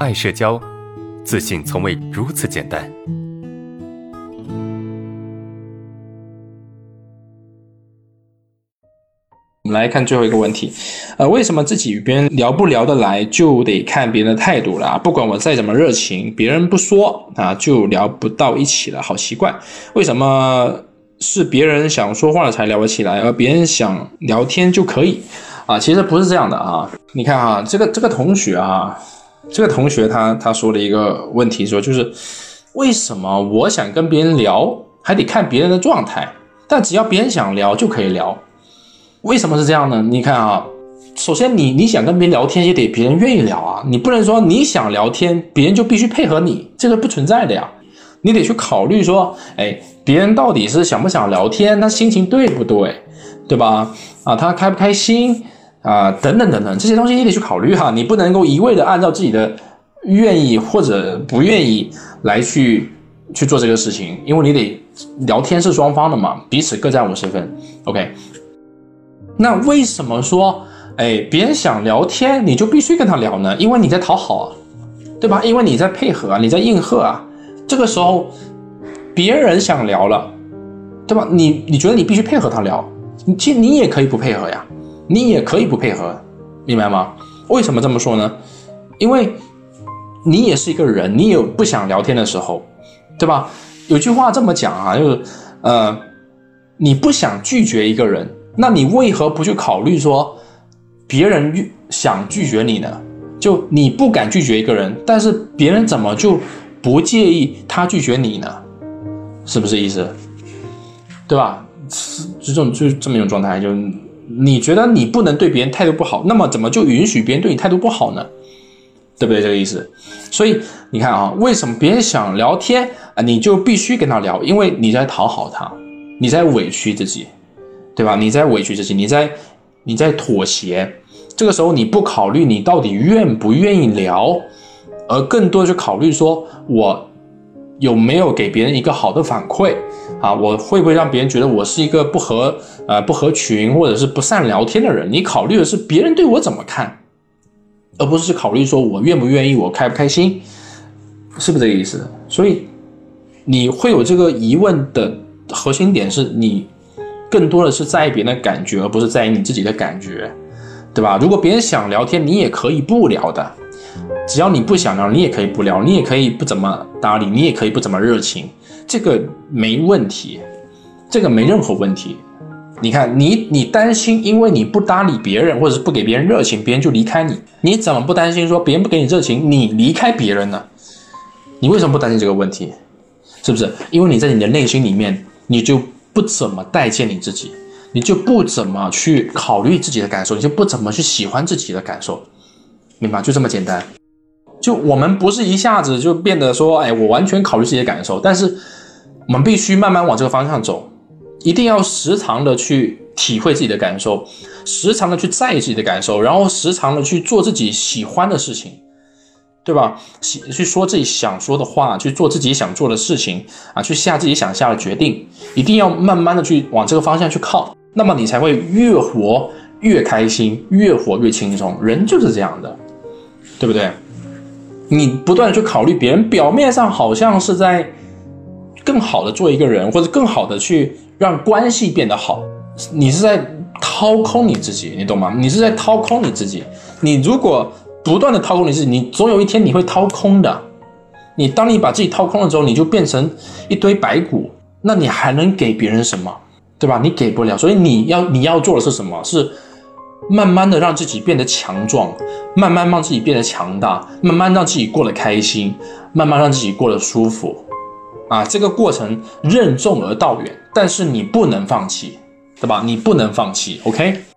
爱社交，自信从未如此简单。我们来看最后一个问题，呃，为什么自己与别人聊不聊得来，就得看别人的态度了啊？不管我再怎么热情，别人不说啊，就聊不到一起了，好奇怪。为什么是别人想说话了才聊得起来，而别人想聊天就可以？啊，其实不是这样的啊。你看哈，这个这个同学啊。这个同学他他说了一个问题，说就是为什么我想跟别人聊，还得看别人的状态，但只要别人想聊就可以聊，为什么是这样呢？你看啊，首先你你想跟别人聊天，也得别人愿意聊啊，你不能说你想聊天，别人就必须配合你，这个不存在的呀，你得去考虑说，哎，别人到底是想不想聊天，他心情对不对，对吧？啊，他开不开心？啊，等等等等，这些东西你得去考虑哈，你不能够一味的按照自己的愿意或者不愿意来去去做这个事情，因为你得聊天是双方的嘛，彼此各占五十分。OK，那为什么说，哎，别人想聊天你就必须跟他聊呢？因为你在讨好啊，对吧？因为你在配合啊，你在应和啊，这个时候别人想聊了，对吧？你你觉得你必须配合他聊，你其实你也可以不配合呀。你也可以不配合，明白吗？为什么这么说呢？因为你也是一个人，你有不想聊天的时候，对吧？有句话这么讲啊，就是呃，你不想拒绝一个人，那你为何不去考虑说别人想拒绝你呢？就你不敢拒绝一个人，但是别人怎么就不介意他拒绝你呢？是不是意思？对吧？是就这种就这么一种状态就。你觉得你不能对别人态度不好，那么怎么就允许别人对你态度不好呢？对不对？这个意思。所以你看啊，为什么别人想聊天啊，你就必须跟他聊？因为你在讨好他，你在委屈自己，对吧？你在委屈自己，你在你在妥协。这个时候你不考虑你到底愿不愿意聊，而更多的去考虑说我。有没有给别人一个好的反馈啊？我会不会让别人觉得我是一个不合呃不合群或者是不善聊天的人？你考虑的是别人对我怎么看，而不是考虑说我愿不愿意，我开不开心，是不是这个意思？所以你会有这个疑问的核心点是你更多的是在意别人的感觉，而不是在意你自己的感觉，对吧？如果别人想聊天，你也可以不聊的。只要你不想聊，你也可以不聊，你也可以不怎么搭理，你也可以不怎么热情，这个没问题，这个没任何问题。你看，你你担心，因为你不搭理别人，或者是不给别人热情，别人就离开你，你怎么不担心说别人不给你热情，你离开别人呢？你为什么不担心这个问题？是不是？因为你在你的内心里面，你就不怎么待见你自己，你就不怎么去考虑自己的感受，你就不怎么去喜欢自己的感受。明白，就这么简单。就我们不是一下子就变得说，哎，我完全考虑自己的感受，但是我们必须慢慢往这个方向走，一定要时常的去体会自己的感受，时常的去在意自己的感受，然后时常的去做自己喜欢的事情，对吧？喜去说自己想说的话，去做自己想做的事情啊，去下自己想下的决定，一定要慢慢的去往这个方向去靠，那么你才会越活越开心，越活越轻松。人就是这样的。对不对？你不断的去考虑别人，表面上好像是在更好的做一个人，或者更好的去让关系变得好，你是在掏空你自己，你懂吗？你是在掏空你自己。你如果不断的掏空你自己，你总有一天你会掏空的。你当你把自己掏空了之后，你就变成一堆白骨，那你还能给别人什么？对吧？你给不了，所以你要你要做的是什么？是。慢慢的让自己变得强壮，慢慢让自己变得强大，慢慢让自己过得开心，慢慢让自己过得舒服，啊，这个过程任重而道远，但是你不能放弃，对吧？你不能放弃，OK。